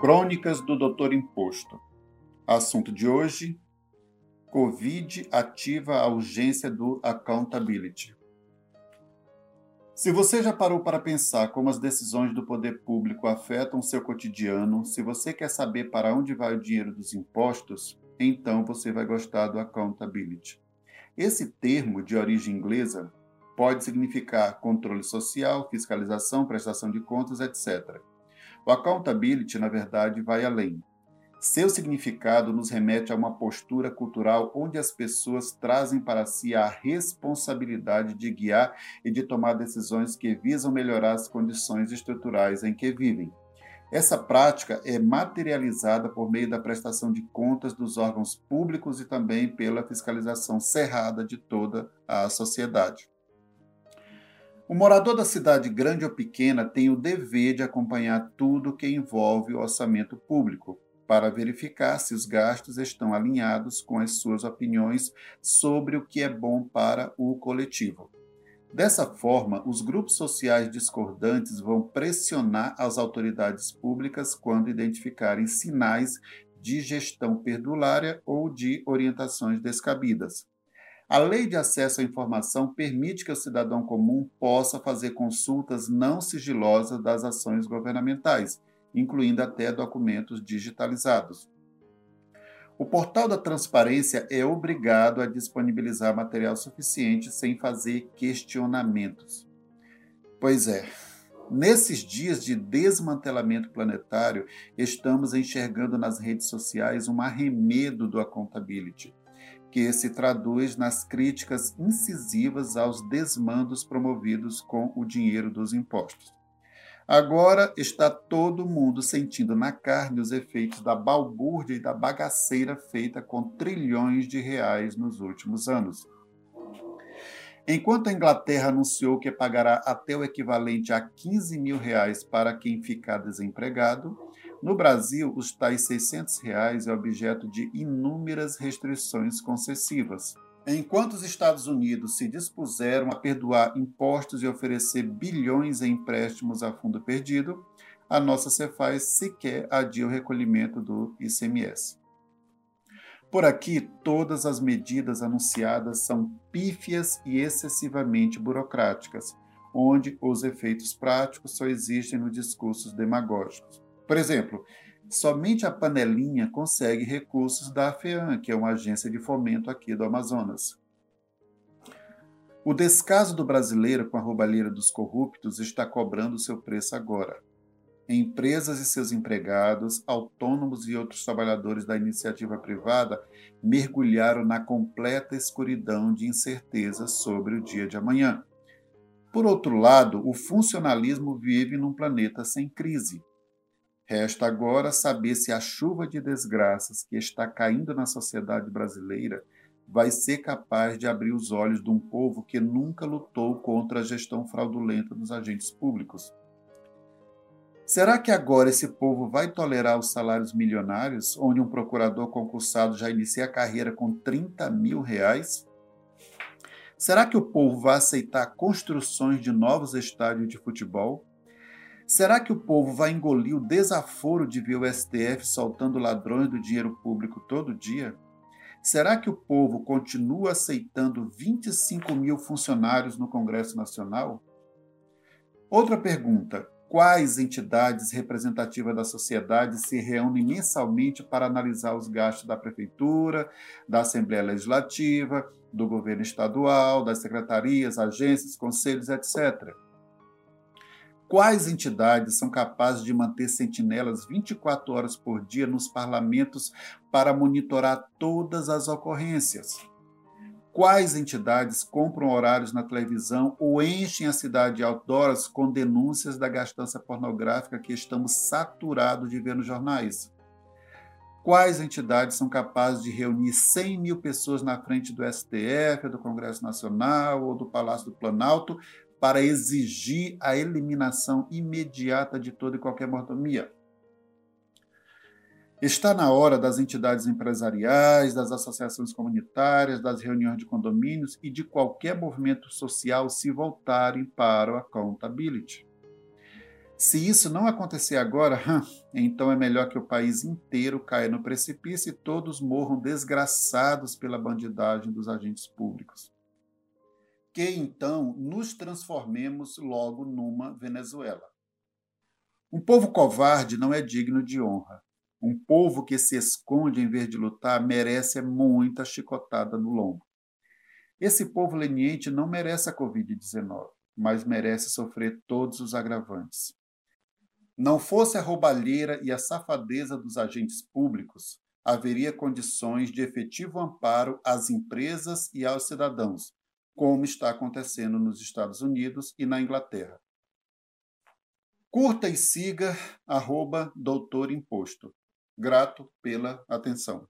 Crônicas do Doutor Imposto. Assunto de hoje: Covid ativa a urgência do accountability. Se você já parou para pensar como as decisões do poder público afetam seu cotidiano, se você quer saber para onde vai o dinheiro dos impostos, então você vai gostar do accountability. Esse termo, de origem inglesa, pode significar controle social, fiscalização, prestação de contas, etc. O accountability, na verdade, vai além. Seu significado nos remete a uma postura cultural onde as pessoas trazem para si a responsabilidade de guiar e de tomar decisões que visam melhorar as condições estruturais em que vivem. Essa prática é materializada por meio da prestação de contas dos órgãos públicos e também pela fiscalização cerrada de toda a sociedade. O morador da cidade grande ou pequena tem o dever de acompanhar tudo que envolve o orçamento público, para verificar se os gastos estão alinhados com as suas opiniões sobre o que é bom para o coletivo. Dessa forma, os grupos sociais discordantes vão pressionar as autoridades públicas quando identificarem sinais de gestão perdulária ou de orientações descabidas. A lei de acesso à informação permite que o cidadão comum possa fazer consultas não sigilosas das ações governamentais, incluindo até documentos digitalizados. O portal da transparência é obrigado a disponibilizar material suficiente sem fazer questionamentos. Pois é, nesses dias de desmantelamento planetário, estamos enxergando nas redes sociais um arremedo do accountability que se traduz nas críticas incisivas aos desmandos promovidos com o dinheiro dos impostos. Agora está todo mundo sentindo na carne os efeitos da balbúrdia e da bagaceira feita com trilhões de reais nos últimos anos. Enquanto a Inglaterra anunciou que pagará até o equivalente a 15 mil reais para quem ficar desempregado, no Brasil, os tais 600 reais é objeto de inúmeras restrições concessivas. Enquanto os Estados Unidos se dispuseram a perdoar impostos e oferecer bilhões em empréstimos a fundo perdido, a nossa Cefaz sequer adia o recolhimento do ICMS. Por aqui, todas as medidas anunciadas são pífias e excessivamente burocráticas, onde os efeitos práticos só existem nos discursos demagógicos. Por exemplo, somente a Panelinha consegue recursos da AFEAM, que é uma agência de fomento aqui do Amazonas. O descaso do brasileiro com a roubalheira dos corruptos está cobrando seu preço agora. Empresas e seus empregados, autônomos e outros trabalhadores da iniciativa privada mergulharam na completa escuridão de incerteza sobre o dia de amanhã. Por outro lado, o funcionalismo vive num planeta sem crise. Resta agora saber se a chuva de desgraças que está caindo na sociedade brasileira vai ser capaz de abrir os olhos de um povo que nunca lutou contra a gestão fraudulenta dos agentes públicos. Será que agora esse povo vai tolerar os salários milionários, onde um procurador concursado já inicia a carreira com 30 mil reais? Será que o povo vai aceitar construções de novos estádios de futebol? Será que o povo vai engolir o desaforo de ver o STF soltando ladrões do dinheiro público todo dia? Será que o povo continua aceitando 25 mil funcionários no Congresso Nacional? Outra pergunta: quais entidades representativas da sociedade se reúnem mensalmente para analisar os gastos da Prefeitura, da Assembleia Legislativa, do governo estadual, das secretarias, agências, conselhos, etc.? Quais entidades são capazes de manter sentinelas 24 horas por dia nos parlamentos para monitorar todas as ocorrências? Quais entidades compram horários na televisão ou enchem a cidade de outdoors com denúncias da gastança pornográfica que estamos saturados de ver nos jornais? Quais entidades são capazes de reunir 100 mil pessoas na frente do STF, do Congresso Nacional ou do Palácio do Planalto para exigir a eliminação imediata de toda e qualquer mordomia. Está na hora das entidades empresariais, das associações comunitárias, das reuniões de condomínios e de qualquer movimento social se voltarem para o accountability. Se isso não acontecer agora, então é melhor que o país inteiro caia no precipício e todos morram desgraçados pela bandidagem dos agentes públicos. Que então nos transformemos logo numa Venezuela. Um povo covarde não é digno de honra. Um povo que se esconde em vez de lutar merece muita chicotada no lombo. Esse povo leniente não merece a Covid-19, mas merece sofrer todos os agravantes. Não fosse a roubalheira e a safadeza dos agentes públicos, haveria condições de efetivo amparo às empresas e aos cidadãos, como está acontecendo nos Estados Unidos e na Inglaterra. Curta e siga arroba Doutor Imposto. Grato pela atenção.